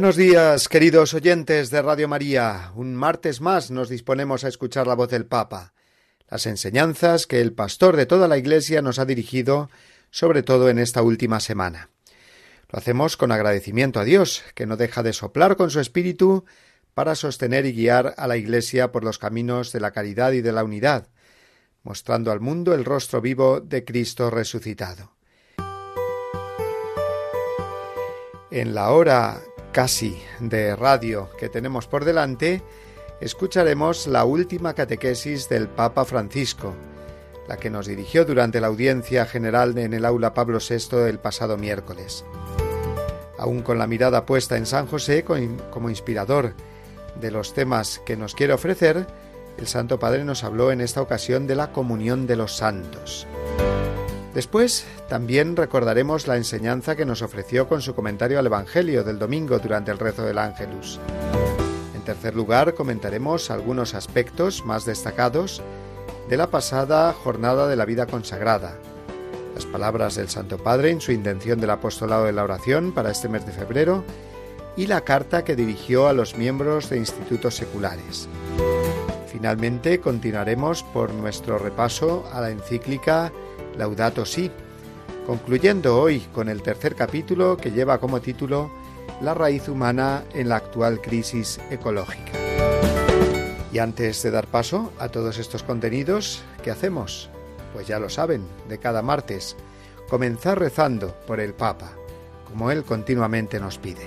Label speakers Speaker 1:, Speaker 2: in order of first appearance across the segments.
Speaker 1: Buenos días, queridos oyentes de Radio María. Un martes más nos disponemos a escuchar la voz del Papa, las enseñanzas que el pastor de toda la Iglesia nos ha dirigido, sobre todo en esta última semana. Lo hacemos con agradecimiento a Dios, que no deja de soplar con su espíritu para sostener y guiar a la Iglesia por los caminos de la caridad y de la unidad, mostrando al mundo el rostro vivo de Cristo resucitado. En la hora casi de radio que tenemos por delante, escucharemos la última catequesis del Papa Francisco, la que nos dirigió durante la audiencia general en el aula Pablo VI el pasado miércoles. Aún con la mirada puesta en San José como inspirador de los temas que nos quiere ofrecer, el Santo Padre nos habló en esta ocasión de la comunión de los santos. Después también recordaremos la enseñanza que nos ofreció con su comentario al Evangelio del domingo durante el rezo del Ángelus. En tercer lugar, comentaremos algunos aspectos más destacados de la pasada jornada de la vida consagrada, las palabras del Santo Padre en su intención del apostolado de la oración para este mes de febrero y la carta que dirigió a los miembros de institutos seculares. Finalmente continuaremos por nuestro repaso a la encíclica Laudato Si, concluyendo hoy con el tercer capítulo que lleva como título La raíz humana en la actual crisis ecológica. Y antes de dar paso a todos estos contenidos, ¿qué hacemos? Pues ya lo saben, de cada martes, comenzar rezando por el Papa, como él continuamente nos pide.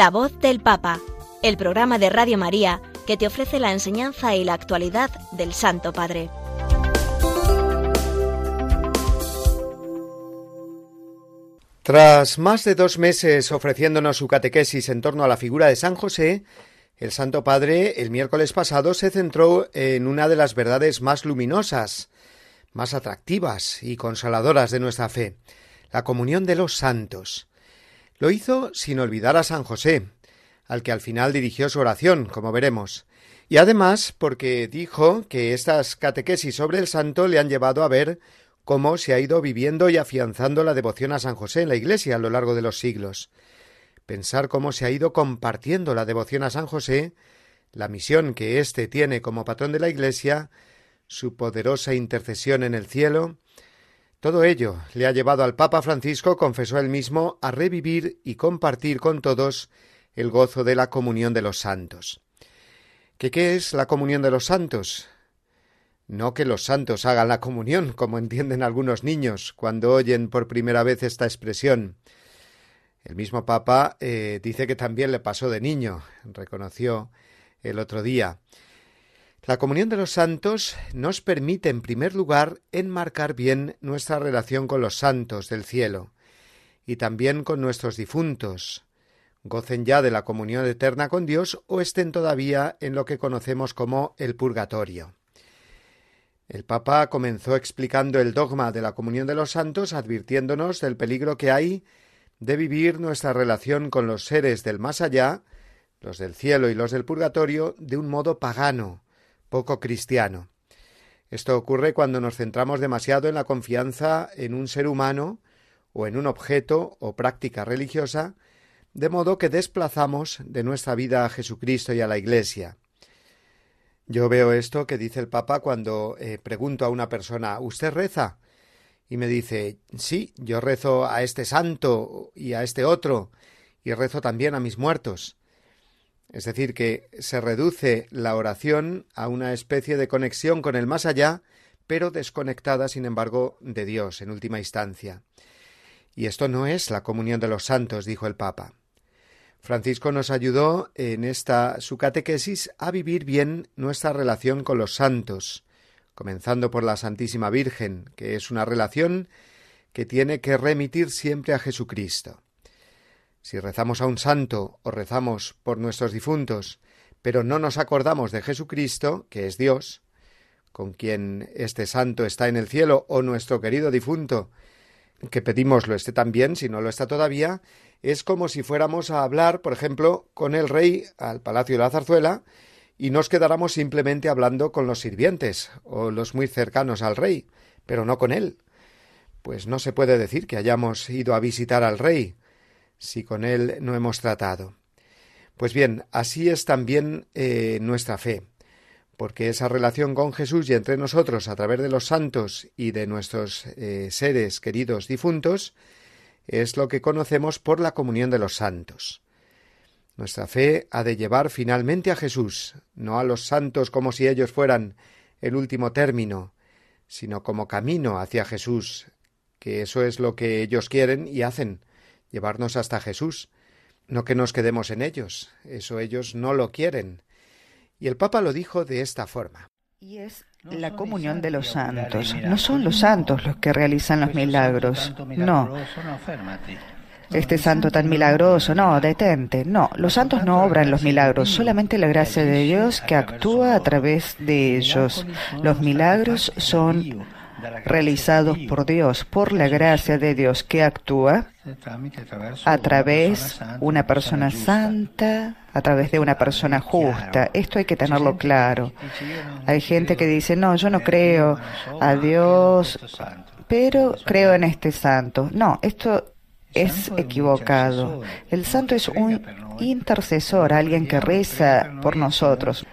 Speaker 2: La voz del Papa, el programa de Radio María que te ofrece la enseñanza y la actualidad del Santo Padre.
Speaker 1: Tras más de dos meses ofreciéndonos su catequesis en torno a la figura de San José, el Santo Padre el miércoles pasado se centró en una de las verdades más luminosas, más atractivas y consoladoras de nuestra fe, la comunión de los santos. Lo hizo sin olvidar a San José, al que al final dirigió su oración, como veremos, y además porque dijo que estas catequesis sobre el santo le han llevado a ver cómo se ha ido viviendo y afianzando la devoción a San José en la Iglesia a lo largo de los siglos. Pensar cómo se ha ido compartiendo la devoción a San José, la misión que éste tiene como patrón de la Iglesia, su poderosa intercesión en el cielo, todo ello le ha llevado al Papa Francisco, confesó él mismo, a revivir y compartir con todos el gozo de la comunión de los santos. ¿Qué, es la comunión de los santos? No que los santos hagan la comunión, como entienden algunos niños cuando oyen por primera vez esta expresión. El mismo Papa eh, dice que también le pasó de niño, reconoció el otro día. La comunión de los santos nos permite, en primer lugar, enmarcar bien nuestra relación con los santos del cielo y también con nuestros difuntos, gocen ya de la comunión eterna con Dios o estén todavía en lo que conocemos como el purgatorio. El Papa comenzó explicando el dogma de la comunión de los santos, advirtiéndonos del peligro que hay de vivir nuestra relación con los seres del más allá, los del cielo y los del purgatorio, de un modo pagano, poco cristiano. Esto ocurre cuando nos centramos demasiado en la confianza en un ser humano o en un objeto o práctica religiosa, de modo que desplazamos de nuestra vida a Jesucristo y a la Iglesia. Yo veo esto que dice el Papa cuando eh, pregunto a una persona ¿Usted reza? y me dice Sí, yo rezo a este santo y a este otro, y rezo también a mis muertos. Es decir, que se reduce la oración a una especie de conexión con el más allá, pero desconectada, sin embargo, de Dios en última instancia. Y esto no es la comunión de los santos, dijo el Papa. Francisco nos ayudó en esta su catequesis a vivir bien nuestra relación con los santos, comenzando por la Santísima Virgen, que es una relación que tiene que remitir siempre a Jesucristo. Si rezamos a un santo o rezamos por nuestros difuntos, pero no nos acordamos de Jesucristo, que es Dios, con quien este santo está en el cielo, o nuestro querido difunto, que pedimos lo esté también, si no lo está todavía, es como si fuéramos a hablar, por ejemplo, con el rey al Palacio de la Zarzuela, y nos quedáramos simplemente hablando con los sirvientes o los muy cercanos al rey, pero no con él. Pues no se puede decir que hayamos ido a visitar al rey, si con él no hemos tratado. Pues bien, así es también eh, nuestra fe, porque esa relación con Jesús y entre nosotros a través de los santos y de nuestros eh, seres queridos difuntos es lo que conocemos por la comunión de los santos. Nuestra fe ha de llevar finalmente a Jesús, no a los santos como si ellos fueran el último término, sino como camino hacia Jesús, que eso es lo que ellos quieren y hacen, llevarnos hasta Jesús, no que nos quedemos en ellos, eso ellos no lo quieren. Y el Papa lo dijo de esta forma.
Speaker 3: Y es la comunión de los santos. No son los santos los que realizan los milagros, no. Este santo tan milagroso, no, detente. No, los santos no obran los milagros, solamente la gracia de Dios que actúa a través de ellos. Los milagros son realizados por Dios, por la gracia de Dios que actúa a través de una persona santa, a través de una persona justa. Esto hay que tenerlo claro. Hay gente que dice, no, yo no creo a Dios, pero creo en este santo. No, esto es equivocado. El santo es un intercesor, alguien que reza por nosotros.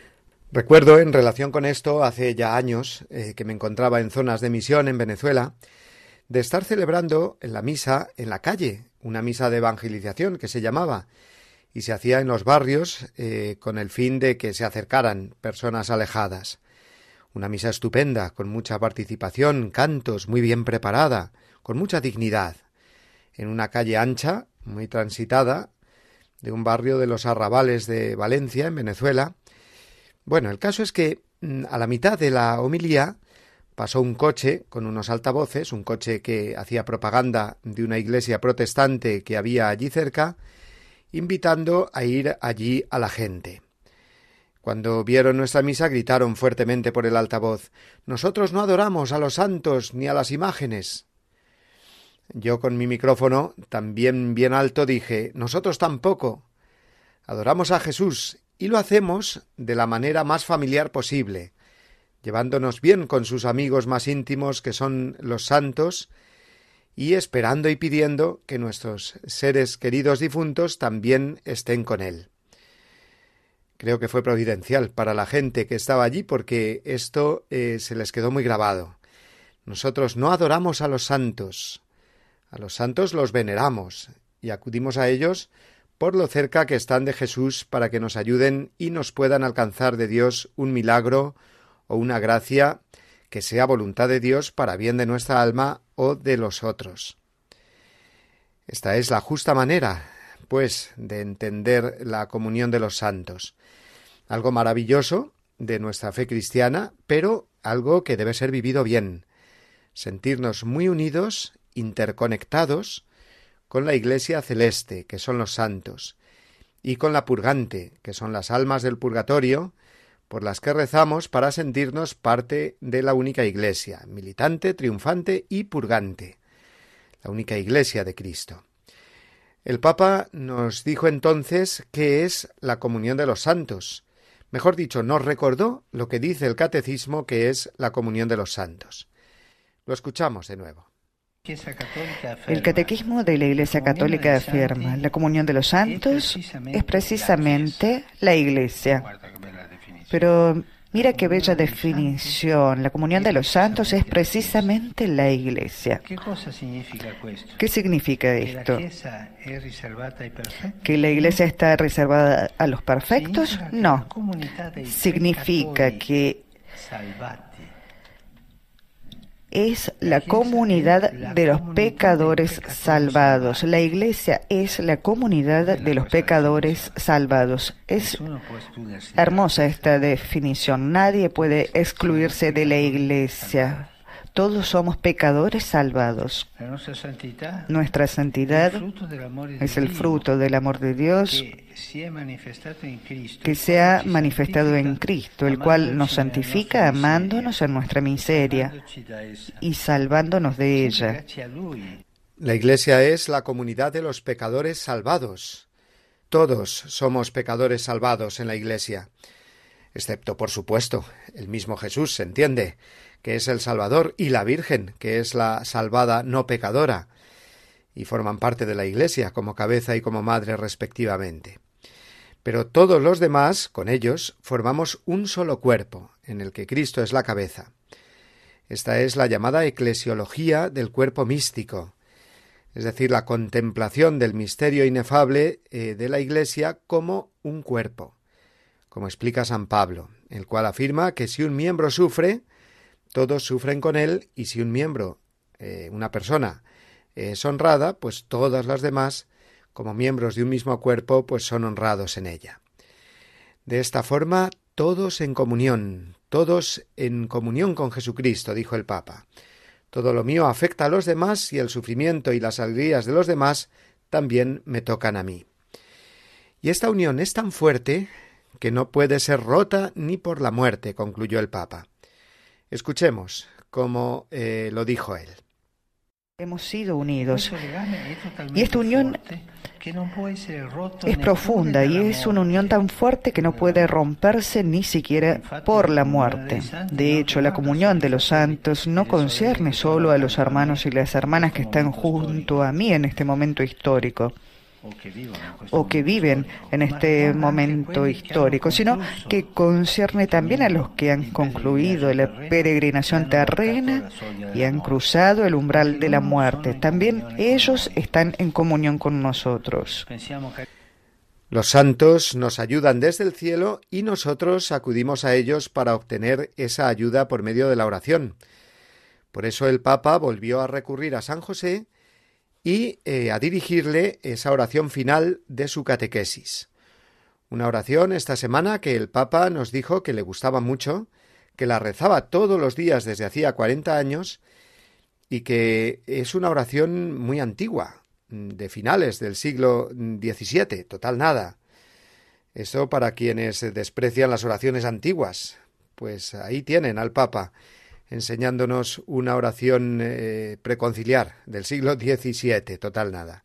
Speaker 1: Recuerdo en relación con esto, hace ya años eh, que me encontraba en zonas de misión en Venezuela, de estar celebrando en la misa en la calle, una misa de evangelización que se llamaba, y se hacía en los barrios eh, con el fin de que se acercaran personas alejadas. Una misa estupenda, con mucha participación, cantos, muy bien preparada, con mucha dignidad, en una calle ancha, muy transitada, de un barrio de los arrabales de Valencia, en Venezuela, bueno, el caso es que mm, a la mitad de la homilía pasó un coche con unos altavoces, un coche que hacía propaganda de una iglesia protestante que había allí cerca, invitando a ir allí a la gente. Cuando vieron nuestra misa gritaron fuertemente por el altavoz Nosotros no adoramos a los santos ni a las imágenes. Yo con mi micrófono, también bien alto, dije Nosotros tampoco. Adoramos a Jesús y lo hacemos de la manera más familiar posible, llevándonos bien con sus amigos más íntimos que son los santos, y esperando y pidiendo que nuestros seres queridos difuntos también estén con él. Creo que fue providencial para la gente que estaba allí porque esto eh, se les quedó muy grabado. Nosotros no adoramos a los santos, a los santos los veneramos y acudimos a ellos por lo cerca que están de Jesús para que nos ayuden y nos puedan alcanzar de Dios un milagro o una gracia que sea voluntad de Dios para bien de nuestra alma o de los otros. Esta es la justa manera, pues, de entender la comunión de los santos. Algo maravilloso de nuestra fe cristiana, pero algo que debe ser vivido bien. Sentirnos muy unidos, interconectados con la Iglesia celeste, que son los santos, y con la purgante, que son las almas del purgatorio, por las que rezamos para sentirnos parte de la única Iglesia, militante, triunfante y purgante, la única Iglesia de Cristo. El Papa nos dijo entonces qué es la comunión de los santos. Mejor dicho, nos recordó lo que dice el catecismo que es la comunión de los santos. Lo escuchamos de nuevo.
Speaker 3: El catequismo de la Iglesia Católica afirma, la comunión de los santos es precisamente la Iglesia. Pero mira qué bella definición. La comunión de los santos es precisamente la iglesia. ¿Qué significa esto? ¿Que la iglesia está reservada a los perfectos? No. Significa que es la comunidad de los pecadores salvados. La iglesia es la comunidad de los pecadores salvados. Es hermosa esta definición. Nadie puede excluirse de la iglesia. Todos somos pecadores salvados. Nuestra santidad es el fruto del amor de Dios que se ha manifestado en Cristo, el cual nos santifica amándonos en nuestra miseria y salvándonos de ella.
Speaker 1: La Iglesia es la comunidad de los pecadores salvados. Todos somos pecadores salvados en la Iglesia, excepto, por supuesto, el mismo Jesús, se entiende, que es el Salvador, y la Virgen, que es la salvada no pecadora, y forman parte de la Iglesia como cabeza y como madre respectivamente. Pero todos los demás, con ellos, formamos un solo cuerpo, en el que Cristo es la cabeza. Esta es la llamada eclesiología del cuerpo místico, es decir, la contemplación del misterio inefable eh, de la Iglesia como un cuerpo, como explica San Pablo, el cual afirma que si un miembro sufre, todos sufren con él y si un miembro, eh, una persona, es honrada, pues todas las demás, como miembros de un mismo cuerpo, pues son honrados en ella. De esta forma, todos en comunión, todos en comunión con Jesucristo, dijo el Papa. Todo lo mío afecta a los demás y el sufrimiento y las alegrías de los demás también me tocan a mí. Y esta unión es tan fuerte que no puede ser rota ni por la muerte, concluyó el Papa. Escuchemos cómo eh, lo dijo él.
Speaker 3: Hemos sido unidos. Y esta unión es profunda y es una unión tan fuerte que no puede romperse ni siquiera por la muerte. De hecho, la comunión de los santos no concierne solo a los hermanos y las hermanas que están junto a mí en este momento histórico o que viven en este momento histórico, sino que concierne también a los que han concluido la peregrinación terrena y han cruzado el umbral de la muerte. También ellos están en comunión con nosotros.
Speaker 1: Los santos nos ayudan desde el cielo y nosotros acudimos a ellos para obtener esa ayuda por medio de la oración. Por eso el Papa volvió a recurrir a San José y eh, a dirigirle esa oración final de su catequesis. Una oración esta semana que el Papa nos dijo que le gustaba mucho, que la rezaba todos los días desde hacía cuarenta años y que es una oración muy antigua, de finales del siglo XVII, total nada. Eso para quienes desprecian las oraciones antiguas. Pues ahí tienen al Papa enseñándonos una oración eh, preconciliar del siglo XVII, total nada.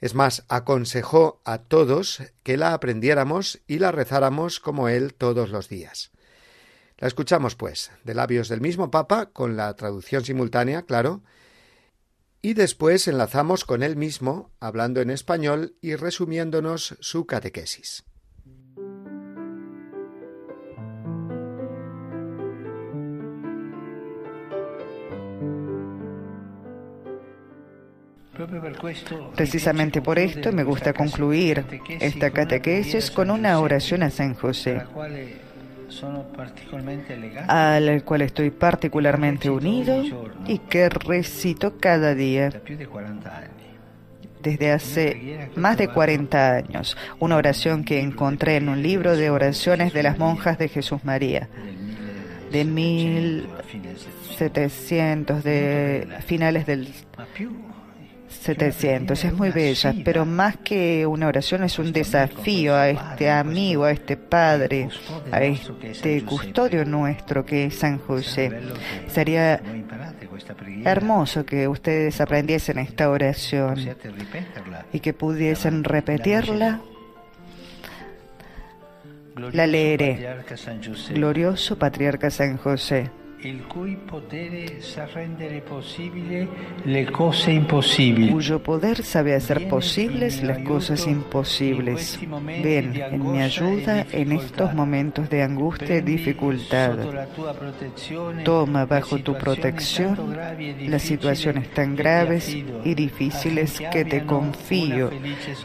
Speaker 1: Es más, aconsejó a todos que la aprendiéramos y la rezáramos como él todos los días. La escuchamos, pues, de labios del mismo Papa, con la traducción simultánea, claro, y después enlazamos con él mismo, hablando en español y resumiéndonos su catequesis.
Speaker 3: Precisamente por esto me gusta concluir esta catequesis con una oración a San José, al cual estoy particularmente unido y que recito cada día. Desde hace más de 40 años, una oración que encontré en un libro de oraciones de las monjas de Jesús María, de 1700, de finales del 700. Es muy bella, pero más que una oración es un desafío a este amigo, a este padre, a este custodio nuestro que es San José. Sería hermoso que ustedes aprendiesen esta oración y que pudiesen repetirla. La leeré. Glorioso Patriarca San José
Speaker 4: il cui potere sa rendere le cose imposibles.
Speaker 3: Cuyo poder sabe hacer posibles las cosas imposibles. Ven en mi ayuda en estos momentos de angustia y dificultad. Toma bajo tu protección las situaciones tan graves y difíciles que te confío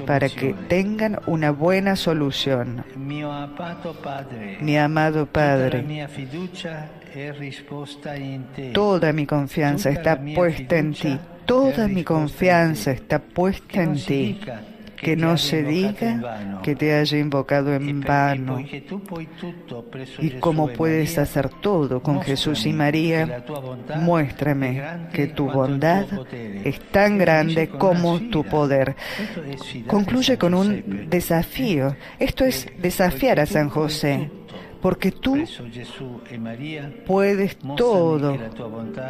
Speaker 3: para que tengan una buena solución. Mi amado Padre, Toda mi confianza está puesta en ti. Toda mi confianza está puesta en ti. Que no se diga que te haya invocado en vano. Y como puedes hacer todo con Jesús y María, muéstrame que tu bondad es tan grande como tu poder. Concluye con un desafío. Esto es desafiar a San José porque tú puedes todo.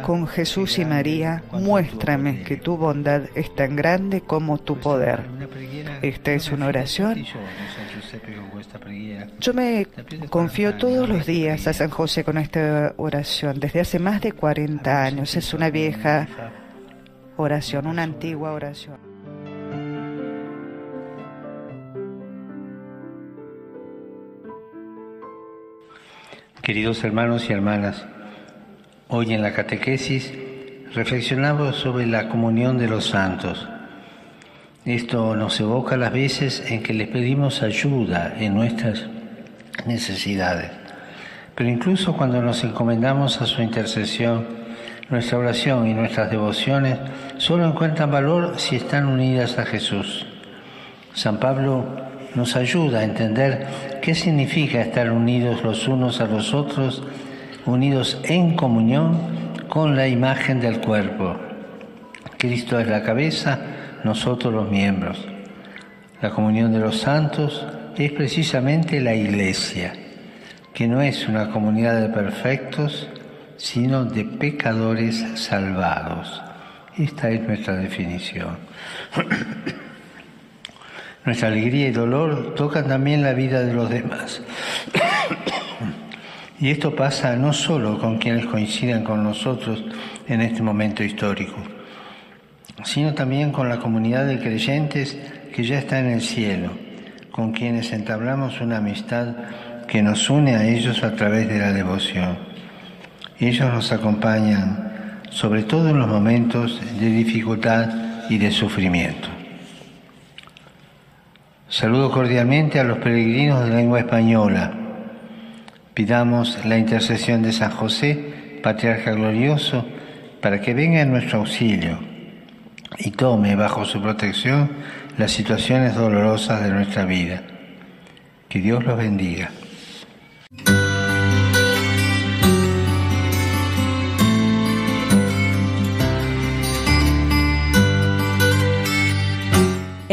Speaker 3: Con Jesús y María, muéstrame que tu bondad es tan grande como tu poder. Esta es una oración. Yo me confío todos los días a San José con esta oración, desde hace más de 40 años. Es una vieja oración, una antigua oración.
Speaker 4: Queridos hermanos y hermanas, hoy en la catequesis reflexionamos sobre la comunión de los santos. Esto nos evoca las veces en que les pedimos ayuda en nuestras necesidades. Pero incluso cuando nos encomendamos a su intercesión, nuestra oración y nuestras devociones solo encuentran valor si están unidas a Jesús. San Pablo nos ayuda a entender qué significa estar unidos los unos a los otros, unidos en comunión con la imagen del cuerpo. Cristo es la cabeza, nosotros los miembros. La comunión de los santos es precisamente la iglesia, que no es una comunidad de perfectos, sino de pecadores salvados. Esta es nuestra definición. Nuestra alegría y dolor tocan también la vida de los demás. Y esto pasa no solo con quienes coinciden con nosotros en este momento histórico, sino también con la comunidad de creyentes que ya está en el cielo, con quienes entablamos una amistad que nos une a ellos a través de la devoción. Ellos nos acompañan, sobre todo en los momentos de dificultad y de sufrimiento. Saludo cordialmente a los peregrinos de lengua española. Pidamos la intercesión de San José, Patriarca Glorioso, para que venga en nuestro auxilio y tome bajo su protección las situaciones dolorosas de nuestra vida. Que Dios los bendiga.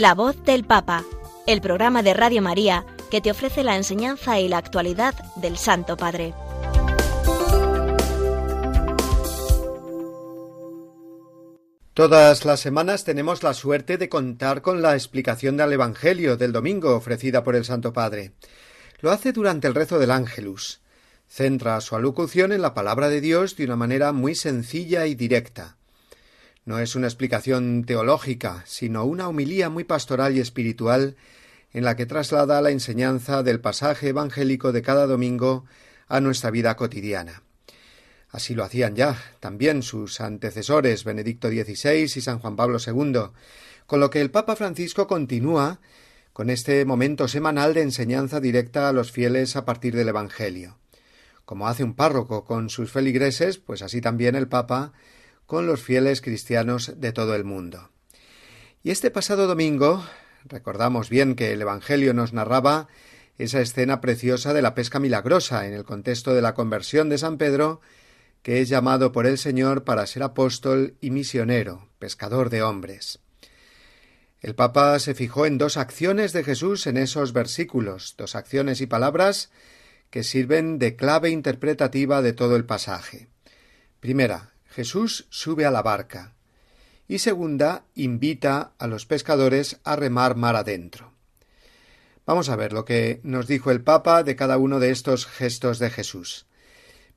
Speaker 2: La voz del Papa, el programa de Radio María que te ofrece la enseñanza y la actualidad del Santo Padre.
Speaker 1: Todas las semanas tenemos la suerte de contar con la explicación del Evangelio del domingo ofrecida por el Santo Padre. Lo hace durante el rezo del Ángelus. Centra su alocución en la palabra de Dios de una manera muy sencilla y directa No es una explicación teológica, sino una homilía muy pastoral y espiritual en la que traslada la enseñanza del pasaje evangélico de cada domingo a nuestra vida cotidiana. Así lo hacían ya también sus antecesores Benedicto XVI y San Juan Pablo II, con lo que el Papa Francisco continúa con este momento semanal de enseñanza directa a los fieles a partir del Evangelio. Como hace un párroco con sus feligreses, pues así también el Papa con los fieles cristianos de todo el mundo. Y este pasado domingo recordamos bien que el Evangelio nos narraba esa escena preciosa de la pesca milagrosa en el contexto de la conversión de San Pedro, que es llamado por el Señor para ser apóstol y misionero, pescador de hombres. El Papa se fijó en dos acciones de Jesús en esos versículos, dos acciones y palabras que sirven de clave interpretativa de todo el pasaje. Primera, Jesús sube a la barca. Y segunda, invita a los pescadores a remar mar adentro. Vamos a ver lo que nos dijo el Papa de cada uno de estos gestos de Jesús.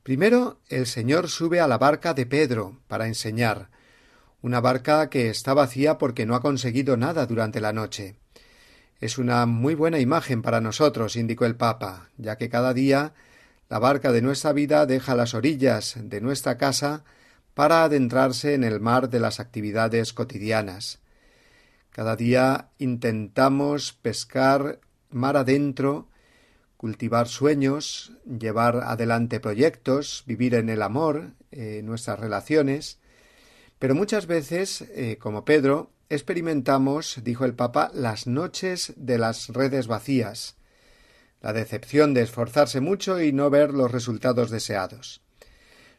Speaker 1: Primero, el Señor sube a la barca de Pedro para enseñar, una barca que está vacía porque no ha conseguido nada durante la noche. Es una muy buena imagen para nosotros, indicó el Papa, ya que cada día la barca de nuestra vida deja las orillas de nuestra casa para adentrarse en el mar de las actividades cotidianas. Cada día intentamos pescar mar adentro, cultivar sueños, llevar adelante proyectos, vivir en el amor, eh, nuestras relaciones, pero muchas veces, eh, como Pedro, experimentamos, dijo el Papa, las noches de las redes vacías, la decepción de esforzarse mucho y no ver los resultados deseados.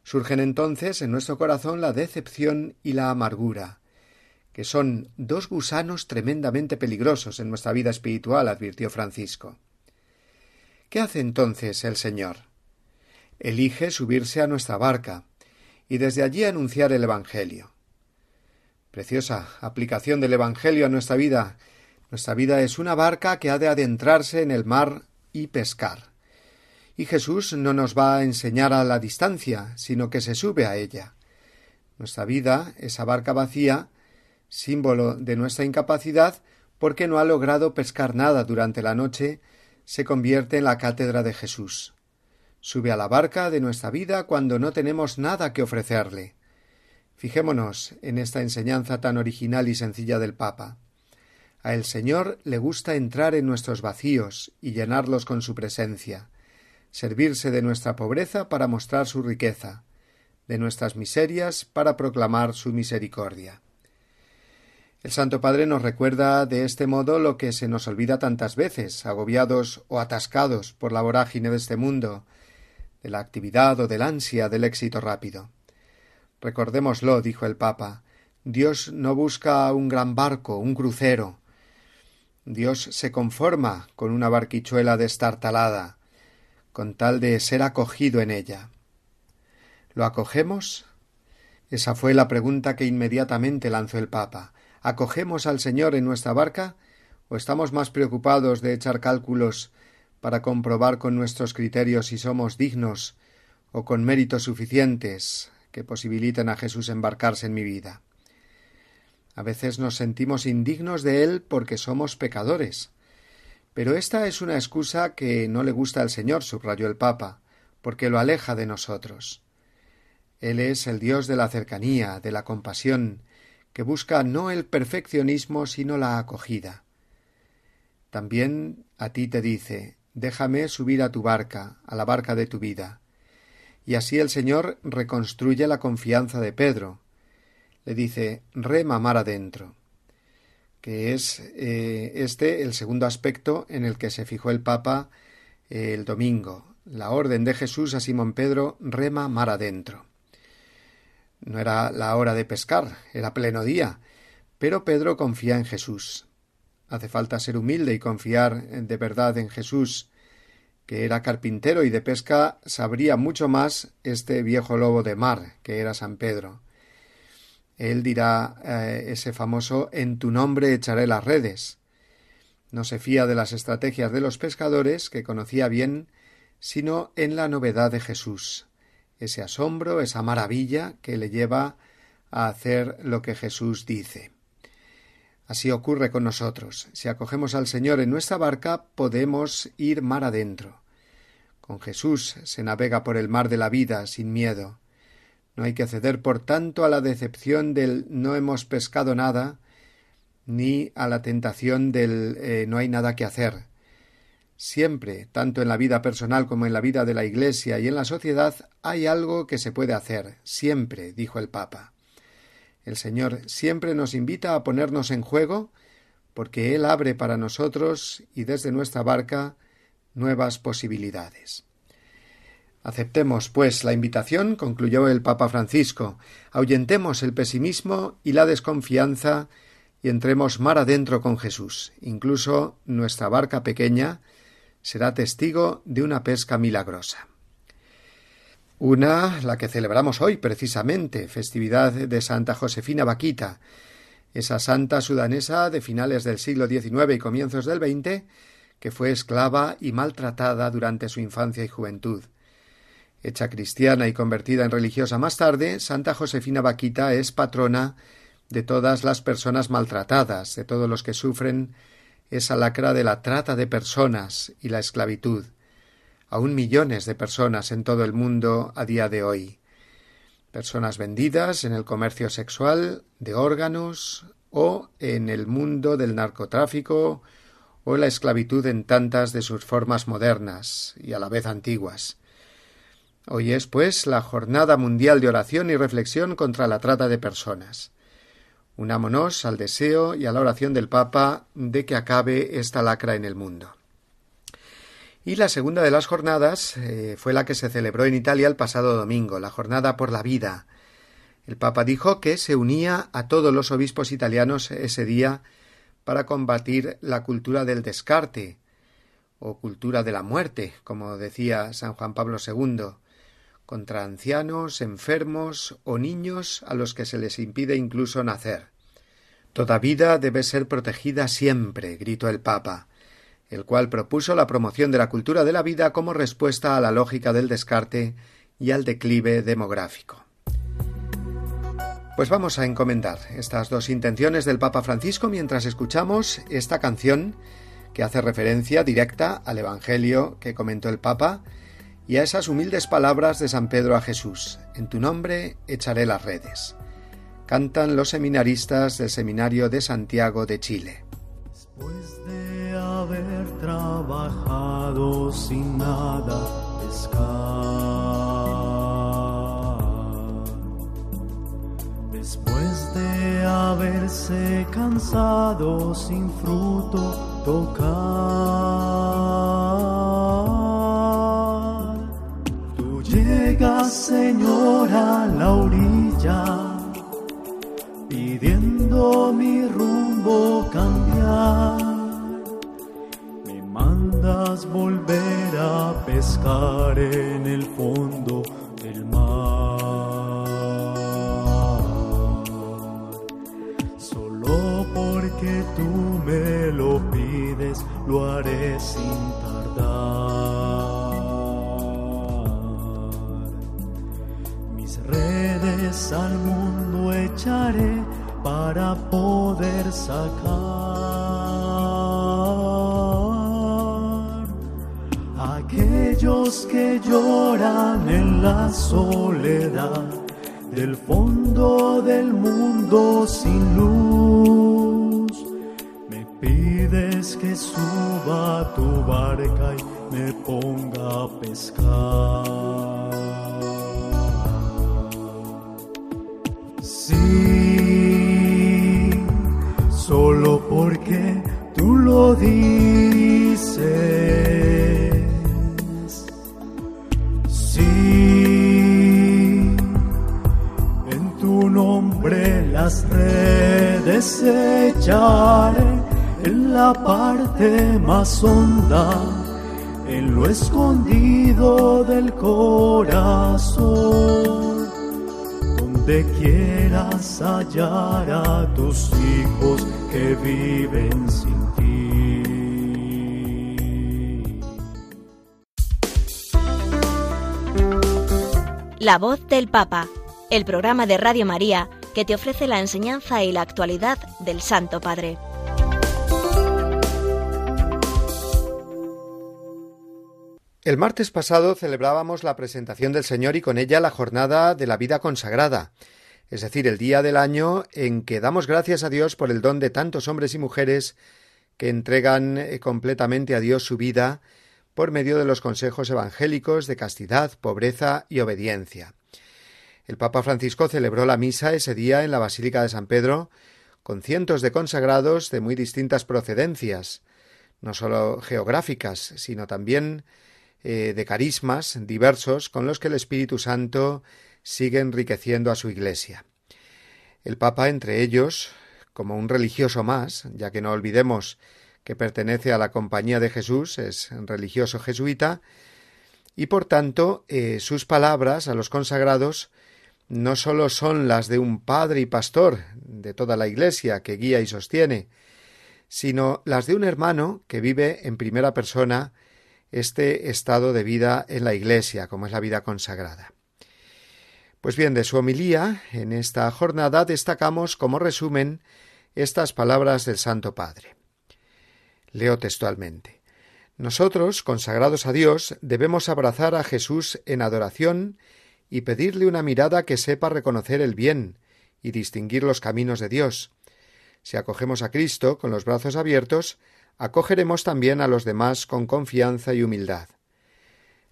Speaker 1: Surgen entonces en nuestro corazón la decepción y la amargura, que son dos gusanos tremendamente peligrosos en nuestra vida espiritual, advirtió Francisco. ¿Qué hace entonces el Señor? Elige subirse a nuestra barca y desde allí anunciar el Evangelio. Preciosa aplicación del Evangelio a nuestra vida. Nuestra vida es una barca que ha de adentrarse en el mar y pescar. Y Jesús no nos va a enseñar a la distancia, sino que se sube a ella. Nuestra vida, esa barca vacía, símbolo de nuestra incapacidad, porque no ha logrado pescar nada durante la noche, se convierte en la cátedra de Jesús. Sube a la barca de nuestra vida cuando no tenemos nada que ofrecerle. Fijémonos en esta enseñanza tan original y sencilla del Papa. A el Señor le gusta entrar en nuestros vacíos y llenarlos con su presencia, servirse de nuestra pobreza para mostrar su riqueza, de nuestras miserias para proclamar su misericordia. El Santo Padre nos recuerda de este modo lo que se nos olvida tantas veces, agobiados o atascados por la vorágine de este mundo, de la actividad o del ansia del éxito rápido. Recordémoslo, dijo el Papa, Dios no busca un gran barco, un crucero. Dios se conforma con una barquichuela destartalada, con tal de ser acogido en ella. ¿Lo acogemos? Esa fue la pregunta que inmediatamente lanzó el Papa. ¿Acogemos al Señor en nuestra barca? ¿O estamos más preocupados de echar cálculos para comprobar con nuestros criterios si somos dignos o con méritos suficientes que posibilitan a Jesús embarcarse en mi vida. A veces nos sentimos indignos de Él porque somos pecadores. Pero esta es una excusa que no le gusta al Señor, subrayó el Papa, porque lo aleja de nosotros. Él es el Dios de la cercanía, de la compasión, que busca no el perfeccionismo, sino la acogida. También a ti te dice Déjame subir a tu barca, a la barca de tu vida. Y así el Señor reconstruye la confianza de Pedro. Le dice rema mar adentro, que es eh, este el segundo aspecto en el que se fijó el Papa eh, el domingo, la orden de Jesús a Simón Pedro rema mar adentro. No era la hora de pescar, era pleno día, pero Pedro confía en Jesús. Hace falta ser humilde y confiar de verdad en Jesús que era carpintero y de pesca, sabría mucho más este viejo lobo de mar, que era San Pedro. Él dirá eh, ese famoso En tu nombre echaré las redes. No se fía de las estrategias de los pescadores, que conocía bien, sino en la novedad de Jesús, ese asombro, esa maravilla que le lleva a hacer lo que Jesús dice. Así ocurre con nosotros. Si acogemos al Señor en nuestra barca, podemos ir mar adentro. Con Jesús se navega por el mar de la vida sin miedo. No hay que ceder, por tanto, a la decepción del no hemos pescado nada, ni a la tentación del eh, no hay nada que hacer. Siempre, tanto en la vida personal como en la vida de la Iglesia y en la sociedad, hay algo que se puede hacer. Siempre, dijo el Papa. El Señor siempre nos invita a ponernos en juego, porque Él abre para nosotros y desde nuestra barca nuevas posibilidades. Aceptemos, pues, la invitación, concluyó el Papa Francisco, ahuyentemos el pesimismo y la desconfianza y entremos mar adentro con Jesús. Incluso nuestra barca pequeña será testigo de una pesca milagrosa. Una, la que celebramos hoy precisamente, festividad de Santa Josefina Vaquita, esa santa sudanesa de finales del siglo XIX y comienzos del XX, que fue esclava y maltratada durante su infancia y juventud. Hecha cristiana y convertida en religiosa más tarde, Santa Josefina Vaquita es patrona de todas las personas maltratadas, de todos los que sufren esa lacra de la trata de personas y la esclavitud. Aún millones de personas en todo el mundo a día de hoy. Personas vendidas en el comercio sexual de órganos o en el mundo del narcotráfico o la esclavitud en tantas de sus formas modernas y a la vez antiguas. Hoy es, pues, la Jornada Mundial de Oración y Reflexión contra la Trata de Personas. Unámonos al deseo y a la oración del Papa de que acabe esta lacra en el mundo. Y la segunda de las jornadas eh, fue la que se celebró en Italia el pasado domingo, la Jornada por la Vida. El Papa dijo que se unía a todos los obispos italianos ese día para combatir la cultura del descarte, o cultura de la muerte, como decía San Juan Pablo II, contra ancianos, enfermos o niños a los que se les impide incluso nacer. Toda vida debe ser protegida siempre, gritó el Papa, el cual propuso la promoción de la cultura de la vida como respuesta a la lógica del descarte y al declive demográfico. Pues vamos a encomendar estas dos intenciones del Papa Francisco mientras escuchamos esta canción que hace referencia directa al Evangelio que comentó el Papa y a esas humildes palabras de San Pedro a Jesús, en tu nombre echaré las redes. Cantan los seminaristas del Seminario de Santiago de Chile.
Speaker 5: Después de haber trabajado sin nada pescar, después de haberse cansado sin fruto tocar llega, Señor, a la orilla, pidiendo mi rumbo cambiar. Me mandas volver a pescar en el fondo del mar. Solo porque tú me lo pides, lo haré sin tardar. Para poder sacar aquellos que lloran en la soledad del fondo del mundo sin luz. Me pides que suba a tu barca y me ponga a pescar. Lo dices. Sí, en tu nombre las redes echaré en la parte más honda, en lo escondido del corazón donde quieras hallar a tus hijos que viven sin
Speaker 2: La voz del Papa, el programa de Radio María que te ofrece la enseñanza y la actualidad del Santo Padre.
Speaker 1: El martes pasado celebrábamos la presentación del Señor y con ella la jornada de la vida consagrada, es decir, el día del año en que damos gracias a Dios por el don de tantos hombres y mujeres que entregan eh, completamente a Dios su vida por medio de los consejos evangélicos de castidad, pobreza y obediencia. El Papa Francisco celebró la misa ese día en la Basílica de San Pedro con cientos de consagrados de muy distintas procedencias, no sólo geográficas, sino también eh, de carismas diversos con los que el Espíritu Santo sigue enriqueciendo a su Iglesia. El Papa, entre ellos, como un religioso más, ya que no olvidemos que pertenece a la Compañía de Jesús, es religioso jesuita, y por tanto eh, sus palabras a los consagrados no sólo son las de un padre y pastor de toda la Iglesia que guía y sostiene, sino las de un hermano que vive en primera persona este estado de vida en la Iglesia, como es la vida consagrada. Pues bien, de su homilía, en esta jornada destacamos como resumen estas palabras del Santo Padre. Leo textualmente. Nosotros, consagrados a Dios, debemos abrazar a Jesús en adoración y pedirle una mirada que sepa reconocer el bien y distinguir los caminos de Dios. Si acogemos a Cristo con los brazos abiertos, acogeremos también a los demás con confianza y humildad.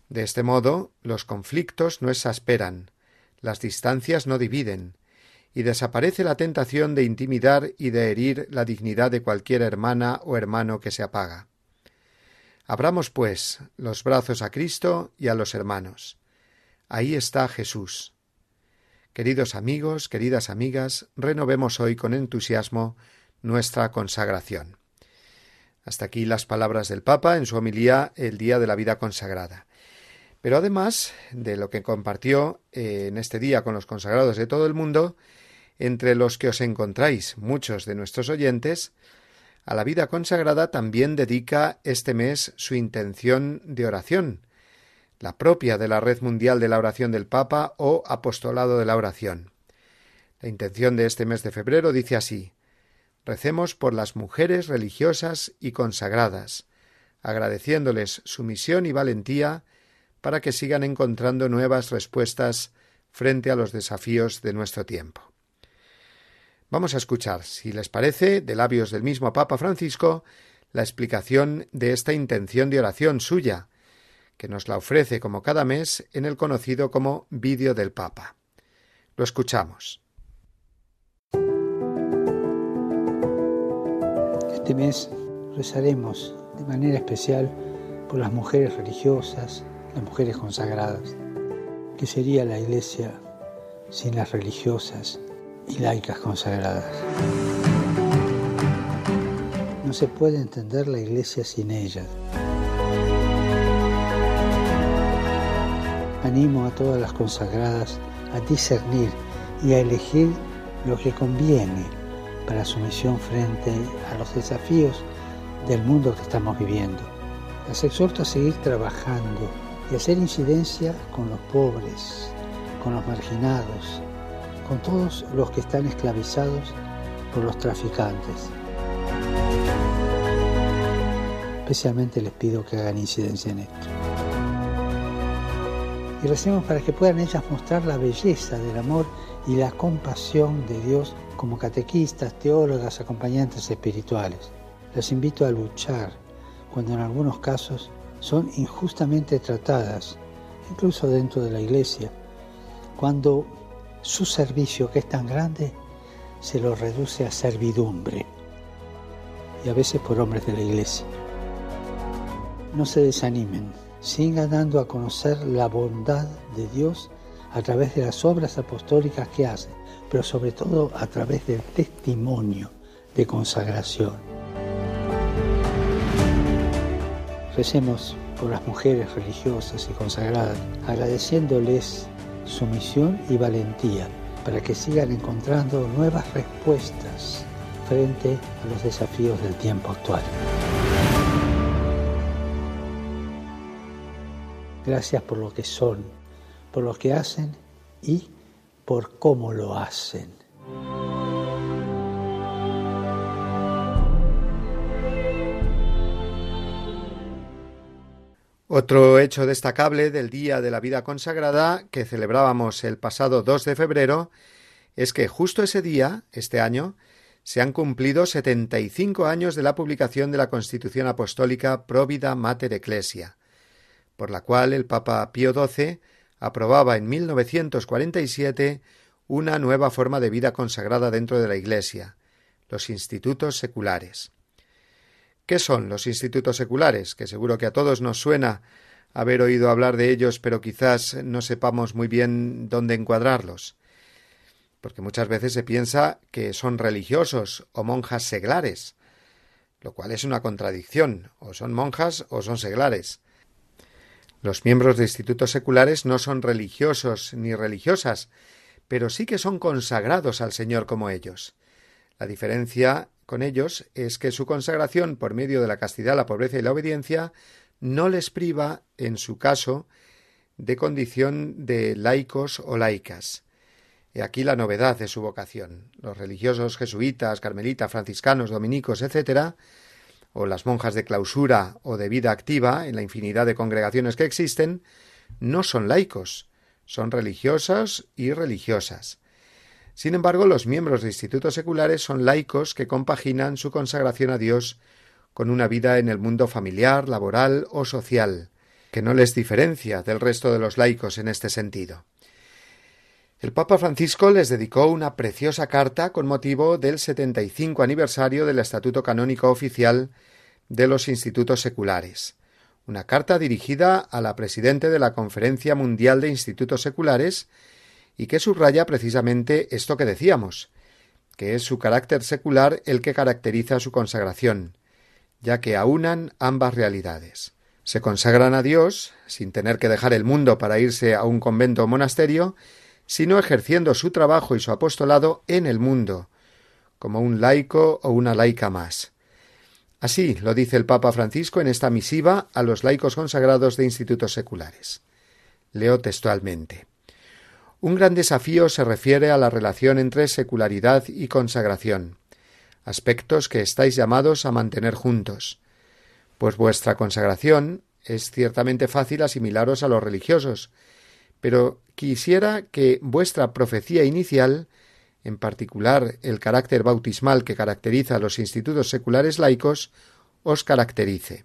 Speaker 1: De este modo, los conflictos no exasperan, las distancias no dividen, y desaparece la tentación de intimidar y de herir la dignidad de cualquier hermana o hermano que se apaga. Abramos, pues, los brazos a Cristo y a los hermanos. Ahí está Jesús. Queridos amigos, queridas amigas, renovemos hoy con entusiasmo nuestra consagración. Hasta aquí las palabras del Papa en su homilía el día de la vida consagrada. Pero además de lo que compartió eh, en este día con los consagrados de todo el mundo, entre los que os encontráis muchos de nuestros oyentes, a la vida consagrada también dedica este mes su intención de oración, la propia de la Red Mundial de la Oración del Papa o Apostolado de la Oración. La intención de este mes de febrero dice así Recemos por las mujeres religiosas y consagradas, agradeciéndoles su misión y valentía para que sigan encontrando nuevas respuestas frente a los desafíos de nuestro tiempo. Vamos a escuchar, si les parece, de labios del mismo Papa Francisco, la explicación de esta intención de oración suya, que nos la ofrece como cada mes en el conocido como vídeo del Papa. Lo escuchamos.
Speaker 4: Este mes rezaremos de manera especial por las mujeres religiosas, las mujeres consagradas, que sería la Iglesia sin las religiosas y laicas consagradas. No se puede entender la Iglesia sin ellas. Animo a todas las consagradas a discernir y a elegir lo que conviene para su misión frente a los desafíos del mundo que estamos viviendo. Las exhorto a seguir trabajando y hacer incidencia con los pobres, con los marginados, con todos los que están esclavizados por los traficantes. Especialmente les pido que hagan incidencia en esto. Y recemos para que puedan ellas mostrar la belleza del amor y la compasión de Dios como catequistas, teólogas, acompañantes espirituales. Les invito a luchar cuando en algunos casos son injustamente tratadas, incluso dentro de la iglesia, cuando su servicio, que es tan grande, se lo reduce a servidumbre, y a veces por hombres de la iglesia. No se desanimen, sigan dando a conocer la bondad de Dios a través de las obras apostólicas que hacen pero sobre todo a través del testimonio de consagración. Recemos por las mujeres religiosas y consagradas, agradeciéndoles su misión y valentía para que sigan encontrando nuevas respuestas frente a los desafíos del tiempo actual. Gracias por lo que son, por lo que hacen y por cómo lo hacen.
Speaker 1: Otro hecho destacable del Día de la Vida Consagrada que celebrábamos el pasado 2 de febrero es que justo ese día, este año, se han cumplido 75 años de la publicación de la Constitución Apostólica Provida Mater Ecclesia, por la cual el Papa Pío XII aprobaba en 1947 una nueva forma de vida consagrada dentro de la Iglesia, los institutos seculares. ¿Qué son los institutos seculares? Que seguro que a todos nos suena haber oído hablar de ellos, pero quizás no sepamos muy bien dónde encuadrarlos porque muchas veces se piensa que son religiosos o monjas seglares, lo cual es una contradicción, o son monjas o son seglares. Los miembros de institutos seculares no son religiosos ni religiosas, pero sí que son consagrados al Señor como ellos. La diferencia con ellos es que su consagración por medio de la castidad, la pobreza y la obediencia no les priva, en su caso, de condición de laicos o laicas. Y aquí la novedad de su vocación. Los religiosos jesuitas, carmelitas, franciscanos, dominicos, etc., o las monjas de clausura o de vida activa en la infinidad de congregaciones que existen, no son laicos, son religiosos y religiosas. Sin embargo, los miembros de institutos seculares son laicos que compaginan su consagración a Dios con una vida en el mundo familiar, laboral o social, que no les diferencia del resto de los laicos en este sentido. El Papa Francisco les dedicó una preciosa carta con motivo del 75 aniversario del Estatuto Canónico Oficial de los Institutos Seculares. Una carta dirigida a la presidente de la Conferencia Mundial de Institutos Seculares y que subraya precisamente esto que decíamos, que es su carácter secular el que caracteriza su consagración, ya que aunan ambas realidades. Se consagran a Dios, sin tener que dejar el mundo para irse a un convento o monasterio, sino ejerciendo su trabajo y su apostolado en el mundo, como un laico o una laica más. Así lo dice el Papa Francisco en esta misiva a los laicos consagrados de institutos seculares. Leo textualmente. Un gran desafío se refiere a la relación entre secularidad y consagración, aspectos que estáis llamados a mantener juntos, pues vuestra consagración es ciertamente fácil asimilaros a los religiosos, pero quisiera que vuestra profecía inicial, en particular el carácter bautismal que caracteriza a los institutos seculares laicos, os caracterice.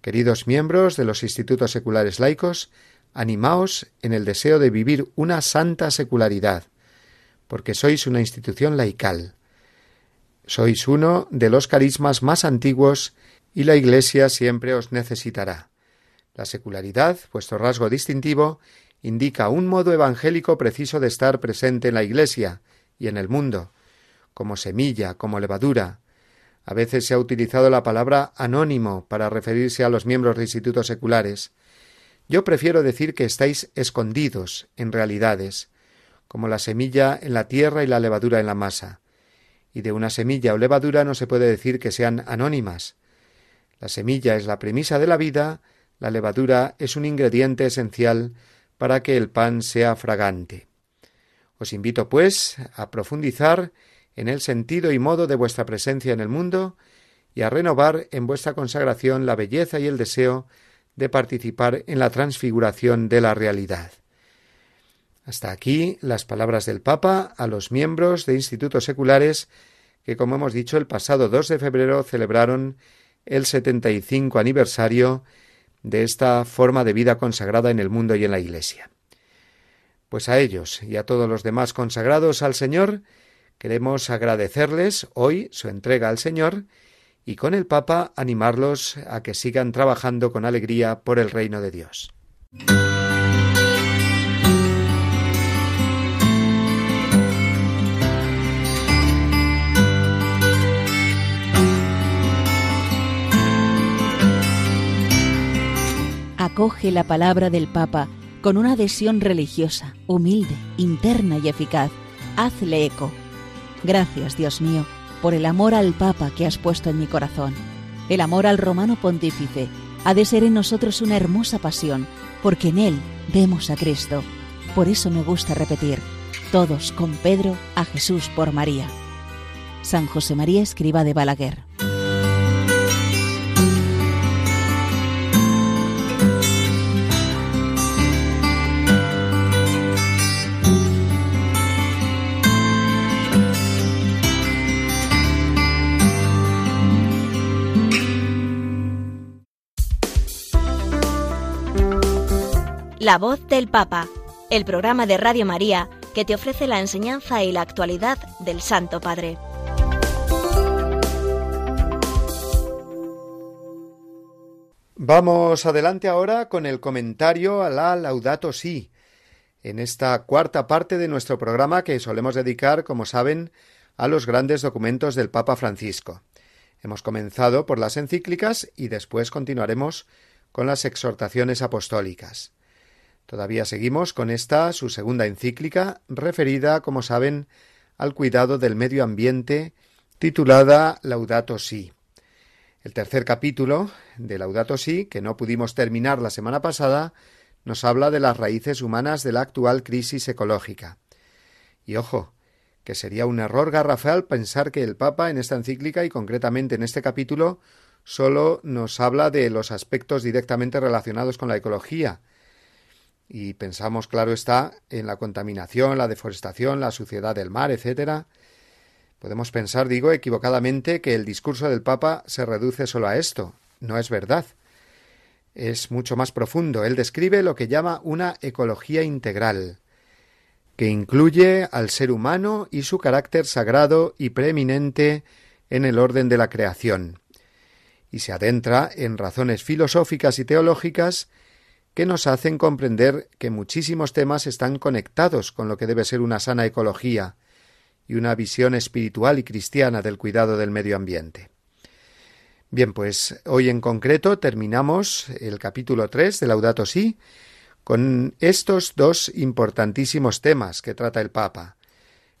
Speaker 1: Queridos miembros de los institutos seculares laicos, animaos en el deseo de vivir una santa secularidad, porque sois una institución laical. Sois uno de los carismas más antiguos y la Iglesia siempre os necesitará. La secularidad, vuestro rasgo distintivo, indica un modo evangélico preciso de estar presente en la Iglesia y en el mundo, como semilla, como levadura. A veces se ha utilizado la palabra anónimo para referirse a los miembros de institutos seculares. Yo prefiero decir que estáis escondidos en realidades, como la semilla en la tierra y la levadura en la masa. Y de una semilla o levadura no se puede decir que sean anónimas. La semilla es la premisa de la vida, la levadura es un ingrediente esencial para que el pan sea fragante. Os invito, pues, a profundizar en el sentido y modo de vuestra presencia en el mundo y a renovar en vuestra consagración la belleza y el deseo de participar en la transfiguración de la realidad. Hasta aquí las palabras del Papa a los miembros de institutos seculares que, como hemos dicho, el pasado 2 de febrero celebraron el 75 aniversario de esta forma de vida consagrada en el mundo y en la Iglesia. Pues a ellos y a todos los demás consagrados al Señor, queremos agradecerles hoy su entrega al Señor y con el Papa animarlos a que sigan trabajando con alegría por el reino de Dios.
Speaker 6: acoge la palabra del Papa con una adhesión religiosa, humilde, interna y eficaz. Hazle eco. Gracias, Dios mío, por el amor al Papa que has puesto en mi corazón. El amor al romano pontífice ha de ser en nosotros una hermosa pasión, porque en él vemos a Cristo. Por eso me gusta repetir, todos con Pedro, a Jesús por María. San José María Escriba de Balaguer.
Speaker 2: La voz del Papa, el programa de Radio María que te ofrece la enseñanza y la actualidad del Santo Padre.
Speaker 1: Vamos adelante ahora con el comentario a la Laudato Si, en esta cuarta parte de nuestro programa que solemos dedicar, como saben, a los grandes documentos del Papa Francisco. Hemos comenzado por las encíclicas y después continuaremos con las exhortaciones apostólicas. Todavía seguimos con esta, su segunda encíclica, referida, como saben, al cuidado del medio ambiente, titulada Laudato Si. El tercer capítulo de Laudato Si, que no pudimos terminar la semana pasada, nos habla de las raíces humanas de la actual crisis ecológica. Y ojo, que sería un error garrafal pensar que el Papa en esta encíclica y concretamente en este capítulo solo nos habla de los aspectos directamente relacionados con la ecología. Y pensamos, claro está, en la contaminación, la deforestación, la suciedad del mar, etc. Podemos pensar, digo, equivocadamente que el discurso del Papa se reduce solo a esto. No es verdad. Es mucho más profundo. Él describe lo que llama una ecología integral que incluye al ser humano y su carácter sagrado y preeminente en el orden de la creación, y se adentra en razones filosóficas y teológicas que nos hacen comprender que muchísimos temas están conectados con lo que debe ser una sana ecología y una visión espiritual y cristiana del cuidado del medio ambiente. Bien, pues hoy en concreto terminamos el capítulo 3 de Laudato Si, con estos dos importantísimos temas que trata el Papa.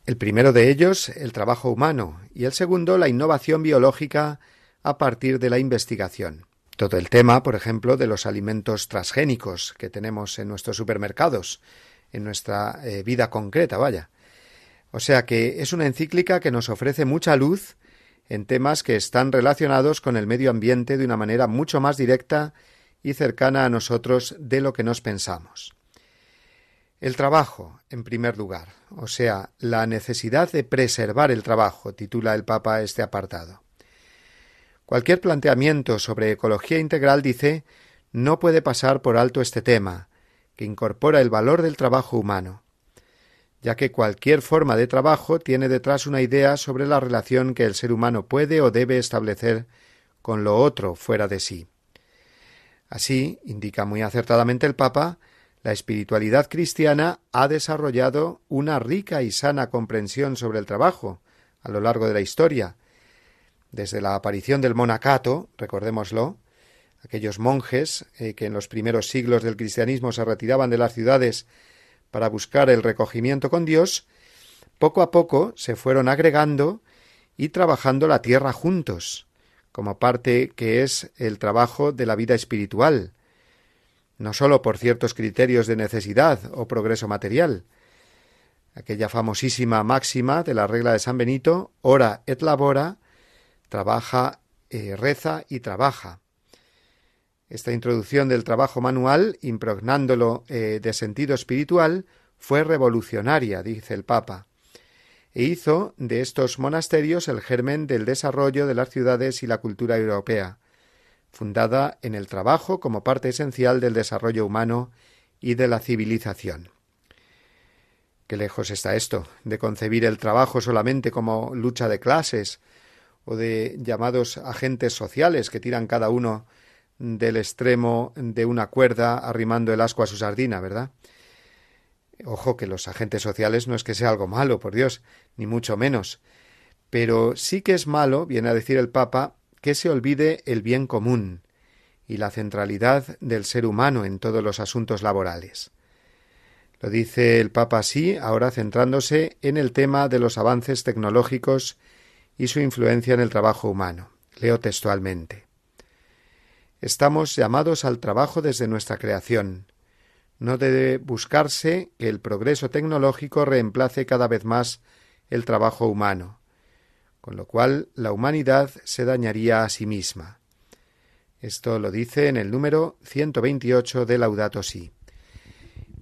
Speaker 1: El primero de ellos, el trabajo humano, y el segundo, la innovación biológica a partir de la investigación. Todo el tema, por ejemplo, de los alimentos transgénicos que tenemos en nuestros supermercados, en nuestra eh, vida concreta, vaya. O sea que es una encíclica que nos ofrece mucha luz en temas que están relacionados con el medio ambiente de una manera mucho más directa y cercana a nosotros de lo que nos pensamos. El trabajo, en primer lugar, o sea, la necesidad de preservar el trabajo, titula el Papa este apartado. Cualquier planteamiento sobre ecología integral, dice, no puede pasar por alto este tema, que incorpora el valor del trabajo humano, ya que cualquier forma de trabajo tiene detrás una idea sobre la relación que el ser humano puede o debe establecer con lo otro fuera de sí. Así, indica muy acertadamente el Papa, la espiritualidad cristiana ha desarrollado una rica y sana comprensión sobre el trabajo a lo largo de la historia. Desde la aparición del monacato, recordémoslo, aquellos monjes eh, que en los primeros siglos del cristianismo se retiraban de las ciudades para buscar el recogimiento con Dios, poco a poco se fueron agregando y trabajando la tierra juntos, como parte que es el trabajo de la vida espiritual, no sólo por ciertos criterios de necesidad o progreso material. Aquella famosísima máxima de la regla de San Benito, ora et labora, trabaja, eh, reza y trabaja. Esta introducción del trabajo manual, impregnándolo eh, de sentido espiritual, fue revolucionaria, dice el Papa e hizo de estos monasterios el germen del desarrollo de las ciudades y la cultura europea, fundada en el trabajo como parte esencial del desarrollo humano y de la civilización. Qué lejos está esto de concebir el trabajo solamente como lucha de clases o de llamados agentes sociales que tiran cada uno del extremo de una cuerda arrimando el asco a su sardina, ¿verdad? Ojo que los agentes sociales no es que sea algo malo, por Dios, ni mucho menos. Pero sí que es malo, viene a decir el Papa, que se olvide el bien común y la centralidad del ser humano en todos los asuntos laborales. Lo dice el Papa así, ahora centrándose en el tema de los avances tecnológicos y su influencia en el trabajo humano. Leo textualmente. Estamos llamados al trabajo desde nuestra creación, no debe buscarse que el progreso tecnológico reemplace cada vez más el trabajo humano, con lo cual la humanidad se dañaría a sí misma. Esto lo dice en el número 128 de Laudato Si.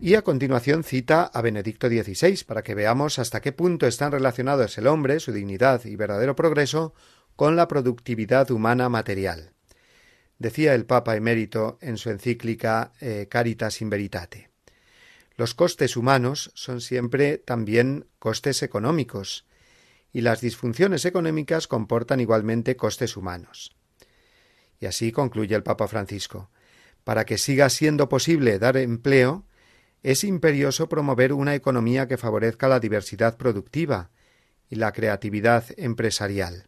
Speaker 1: Y a continuación cita a Benedicto XVI para que veamos hasta qué punto están relacionados el hombre, su dignidad y verdadero progreso con la productividad humana material decía el Papa emérito en su encíclica eh, Caritas in Veritate. Los costes humanos son siempre también costes económicos, y las disfunciones económicas comportan igualmente costes humanos. Y así concluye el Papa Francisco. Para que siga siendo posible dar empleo, es imperioso promover una economía que favorezca la diversidad productiva y la creatividad empresarial.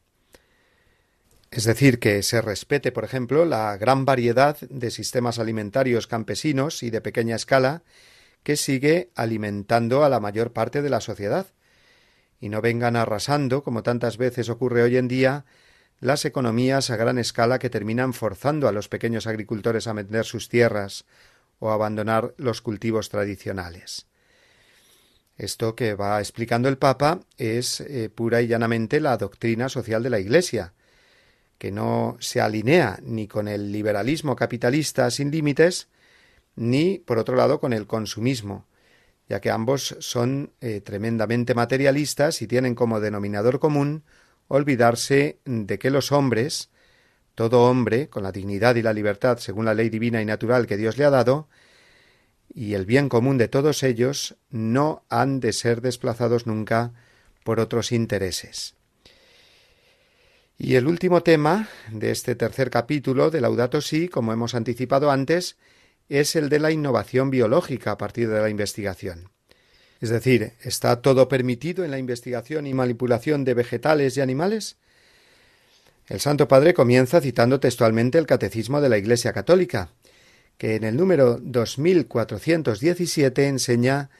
Speaker 1: Es decir, que se respete, por ejemplo, la gran variedad de sistemas alimentarios campesinos y de pequeña escala que sigue alimentando a la mayor parte de la sociedad, y no vengan arrasando, como tantas veces ocurre hoy en día, las economías a gran escala que terminan forzando a los pequeños agricultores a vender sus tierras o abandonar los cultivos tradicionales. Esto que va explicando el Papa es eh, pura y llanamente la doctrina social de la Iglesia, que no se alinea ni con el liberalismo capitalista sin límites, ni, por otro lado, con el consumismo, ya que ambos son eh, tremendamente materialistas y tienen como denominador común olvidarse de que los hombres, todo hombre, con la dignidad y la libertad según la ley divina y natural que Dios le ha dado, y el bien común de todos ellos, no han de ser desplazados nunca por otros intereses. Y el último tema de este tercer capítulo de Laudato Si, como hemos anticipado antes, es el de la innovación biológica a partir de la investigación. Es decir, ¿está todo permitido en la investigación y manipulación de vegetales y animales? El Santo Padre comienza citando textualmente el Catecismo de la Iglesia Católica, que en el número 2417 enseña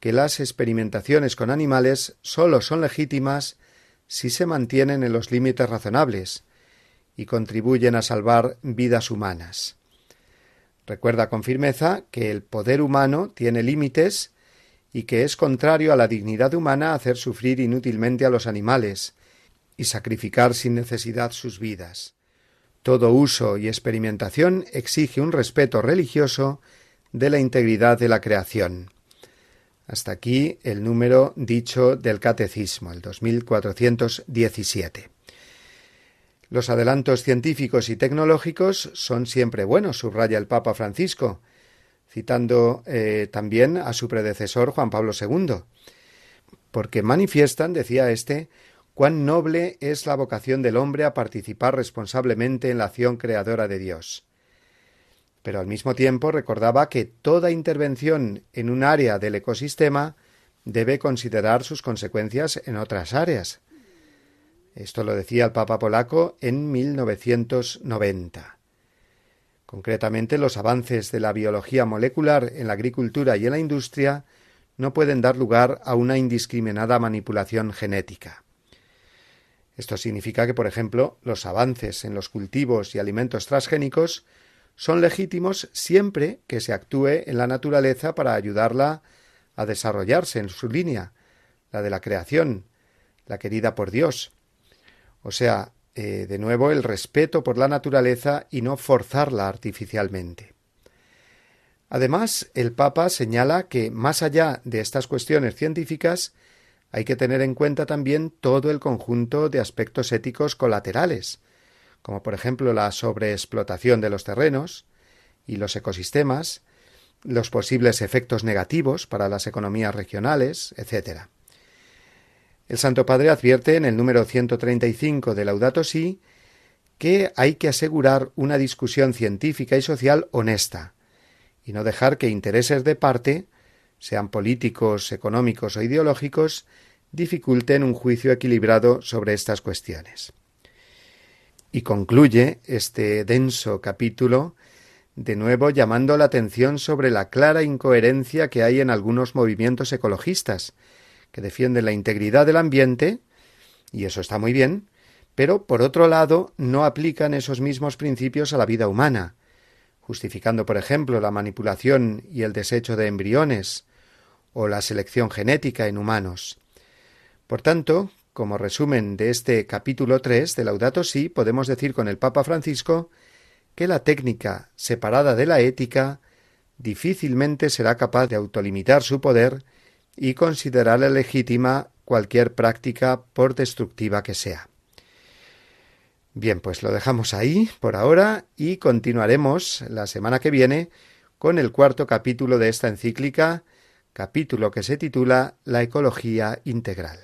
Speaker 1: que las experimentaciones con animales sólo son legítimas si se mantienen en los límites razonables y contribuyen a salvar vidas humanas. Recuerda con firmeza que el poder humano tiene límites y que es contrario a la dignidad humana hacer sufrir inútilmente a los animales y sacrificar sin necesidad sus vidas. Todo uso y experimentación exige un respeto religioso de la integridad de la creación. Hasta aquí el número dicho del Catecismo, el 2417. Los adelantos científicos y tecnológicos son siempre buenos, subraya el Papa Francisco, citando eh, también a su predecesor Juan Pablo II, porque manifiestan, decía éste, cuán noble es la vocación del hombre a participar responsablemente en la acción creadora de Dios. Pero al mismo tiempo recordaba que toda intervención en un área del ecosistema debe considerar sus consecuencias en otras áreas, esto lo decía el Papa polaco en 1990. Concretamente, los avances de la biología molecular en la agricultura y en la industria no pueden dar lugar a una indiscriminada manipulación genética. Esto significa que, por ejemplo, los avances en los cultivos y alimentos transgénicos son legítimos siempre que se actúe en la naturaleza para ayudarla a desarrollarse en su línea, la de la creación, la querida por Dios, o sea, eh, de nuevo, el respeto por la naturaleza y no forzarla artificialmente. Además, el Papa señala que, más allá de estas cuestiones científicas, hay que tener en cuenta también todo el conjunto de aspectos éticos colaterales, como por ejemplo la sobreexplotación de los terrenos y los ecosistemas, los posibles efectos negativos para las economías regionales, etc. El Santo Padre advierte en el número 135 de Laudato Si que hay que asegurar una discusión científica y social honesta y no dejar que intereses de parte, sean políticos, económicos o ideológicos, dificulten un juicio equilibrado sobre estas cuestiones. Y concluye este denso capítulo de nuevo llamando la atención sobre la clara incoherencia que hay en algunos movimientos ecologistas, que defienden la integridad del ambiente, y eso está muy bien, pero por otro lado no aplican esos mismos principios a la vida humana, justificando, por ejemplo, la manipulación y el desecho de embriones o la selección genética en humanos. Por tanto, como resumen de este capítulo 3 de Laudato Si, podemos decir con el Papa Francisco que la técnica separada de la ética difícilmente será capaz de autolimitar su poder y considerarle legítima cualquier práctica por destructiva que sea. Bien, pues lo dejamos ahí por ahora y continuaremos la semana que viene con el cuarto capítulo de esta encíclica capítulo que se titula La ecología integral.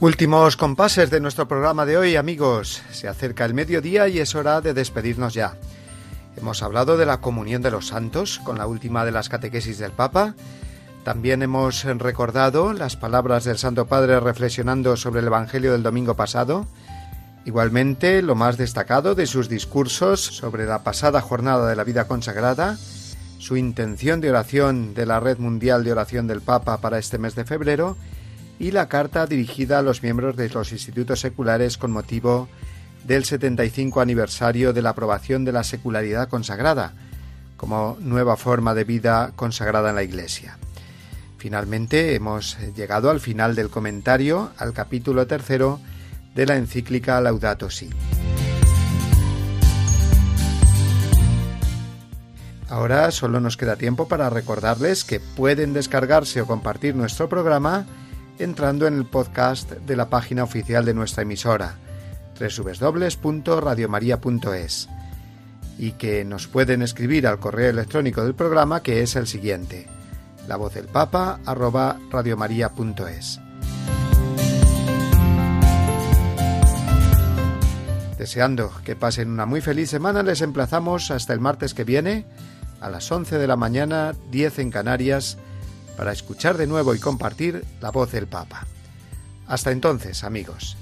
Speaker 1: Últimos compases de nuestro programa de hoy, amigos. Se acerca el mediodía y es hora de despedirnos ya. Hemos hablado de la comunión de los santos con la última de las catequesis del Papa. También hemos recordado las palabras del Santo Padre reflexionando sobre el Evangelio del domingo pasado. Igualmente, lo más destacado de sus discursos sobre la pasada jornada de la vida consagrada, su intención de oración de la Red Mundial de Oración del Papa para este mes de febrero y la carta dirigida a los miembros de los institutos seculares con motivo del 75 aniversario de la aprobación de la secularidad consagrada como nueva forma de vida consagrada en la Iglesia. Finalmente hemos llegado al final del comentario al capítulo tercero de la encíclica Laudato Si. Ahora solo nos queda tiempo para recordarles que pueden descargarse o compartir nuestro programa entrando en el podcast de la página oficial de nuestra emisora, www.radiomaria.es, y que nos pueden escribir al correo electrónico del programa que es el siguiente, la voz del papa arroba radiomaria.es. Deseando que pasen una muy feliz semana, les emplazamos hasta el martes que viene, a las 11 de la mañana, 10 en Canarias, para escuchar de nuevo y compartir la voz del Papa. Hasta entonces, amigos.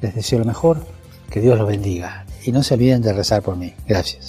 Speaker 7: Les deseo lo mejor, que Dios los bendiga y no se olviden de rezar por mí. Gracias.